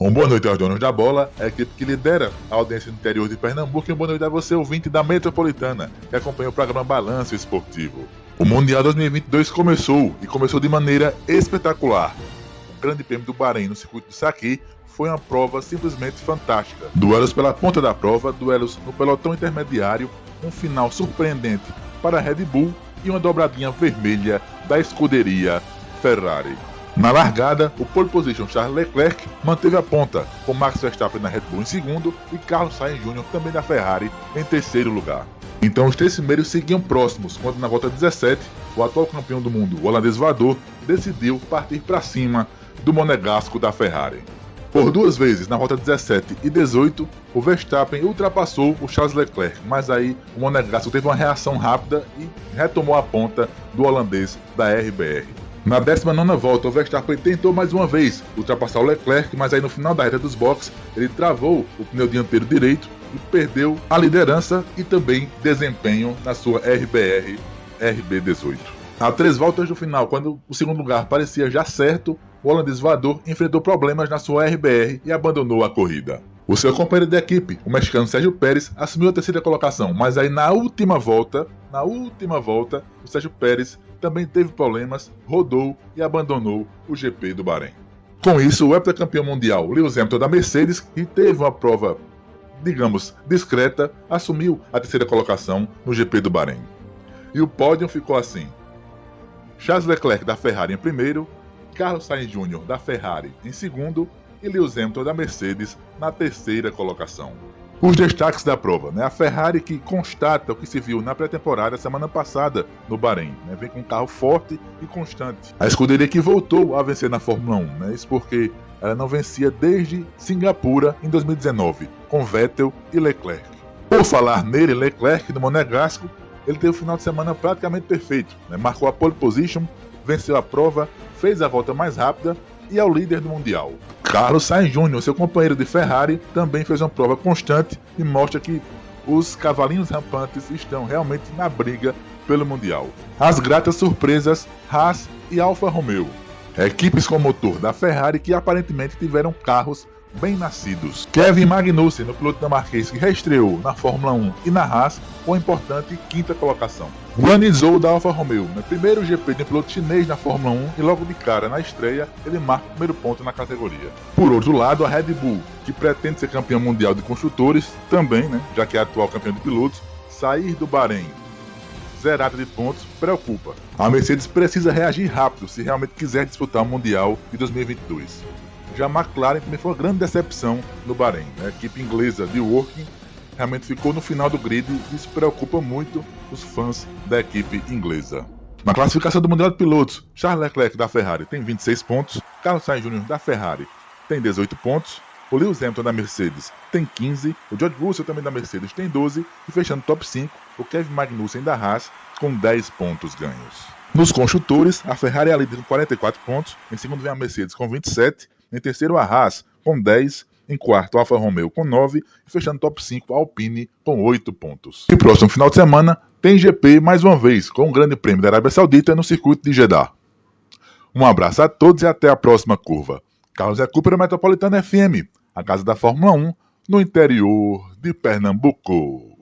Um boa noite aos donos da bola, a equipe que lidera a audiência interior de Pernambuco e um boa noite a você, ouvinte da Metropolitana, que acompanha o programa Balanço Esportivo. O Mundial 2022 começou, e começou de maneira espetacular. O Grande Prêmio do Bahrein no circuito de Saqui foi uma prova simplesmente fantástica. Duelos pela ponta da prova, duelos no pelotão intermediário, um final surpreendente para a Red Bull e uma dobradinha vermelha da escuderia Ferrari. Na largada, o pole position Charles Leclerc manteve a ponta, com Max Verstappen na Red Bull em segundo e Carlos Sainz Jr. também da Ferrari em terceiro lugar. Então os três primeiros seguiam próximos, quando na volta 17, o atual campeão do mundo, o holandês voador, decidiu partir para cima do monegasco da Ferrari. Por duas vezes, na volta 17 e 18, o Verstappen ultrapassou o Charles Leclerc, mas aí o monegasco teve uma reação rápida e retomou a ponta do holandês da RBR. Na 19 volta, o Verstappen tentou mais uma vez ultrapassar o Leclerc, mas aí no final da reta dos boxes ele travou o pneu dianteiro direito e perdeu a liderança e também desempenho na sua RBR RB18. A três voltas do final, quando o segundo lugar parecia já certo, o holandês voador enfrentou problemas na sua RBR e abandonou a corrida. O seu companheiro de equipe, o mexicano Sérgio Pérez, assumiu a terceira colocação, mas aí na última volta, na última volta, o Sérgio Pérez também teve problemas, rodou e abandonou o GP do Bahrein. Com isso, o heptacampeão mundial Lewis Hamilton da Mercedes, que teve uma prova, digamos, discreta, assumiu a terceira colocação no GP do Bahrein. E o pódio ficou assim: Charles Leclerc da Ferrari em primeiro, Carlos Sainz Jr. da Ferrari em segundo e Lewis Hamilton da Mercedes na terceira colocação. Os destaques da prova, né? A Ferrari que constata o que se viu na pré-temporada semana passada no Bahrein, né? Vem com um carro forte e constante. A escuderia que voltou a vencer na Fórmula 1, né? Isso porque ela não vencia desde Singapura em 2019, com Vettel e Leclerc. Por falar nele, Leclerc no Monegasco, ele teve um final de semana praticamente perfeito. Né? Marcou a pole position, venceu a prova, fez a volta mais rápida e é o líder do Mundial. Carlos Sainz Jr., seu companheiro de Ferrari, também fez uma prova constante e mostra que os cavalinhos rampantes estão realmente na briga pelo Mundial. As gratas surpresas Haas e Alfa Romeo. Equipes com motor da Ferrari que aparentemente tiveram carros bem nascidos. Kevin Magnussen, no piloto dinamarquês que reestreou na Fórmula 1 e na Haas, com a importante quinta colocação. Guan Zhou da Alfa Romeo, no primeiro GP de um piloto chinês na Fórmula 1 e logo de cara na estreia ele marca o primeiro ponto na categoria. Por outro lado, a Red Bull, que pretende ser campeão mundial de construtores, também, né, já que é atual campeão de pilotos, sair do Bahrein zerada de pontos preocupa. A Mercedes precisa reagir rápido se realmente quiser disputar o Mundial de 2022. Já a McLaren também foi uma grande decepção no Bahrein. Né? A equipe inglesa de Working realmente ficou no final do grid e isso preocupa muito os fãs da equipe inglesa. Na classificação do Mundial de Pilotos, Charles Leclerc da Ferrari tem 26 pontos, Carlos Sainz Jr. da Ferrari tem 18 pontos, o Lewis Hamilton da Mercedes tem 15, o George Russell também da Mercedes tem 12 e fechando top 5, o Kevin Magnussen da Haas com 10 pontos ganhos. Nos construtores, a Ferrari é a líder com 44 pontos, em segundo vem a Mercedes com 27 em terceiro, a Haas, com 10. Em quarto, Alfa Romeo com 9. E fechando top 5, a Alpine com 8 pontos. E próximo final de semana tem GP mais uma vez, com o Grande Prêmio da Arábia Saudita no circuito de Jeddah. Um abraço a todos e até a próxima curva. Carlos Recupero Metropolitana FM, a casa da Fórmula 1, no interior de Pernambuco.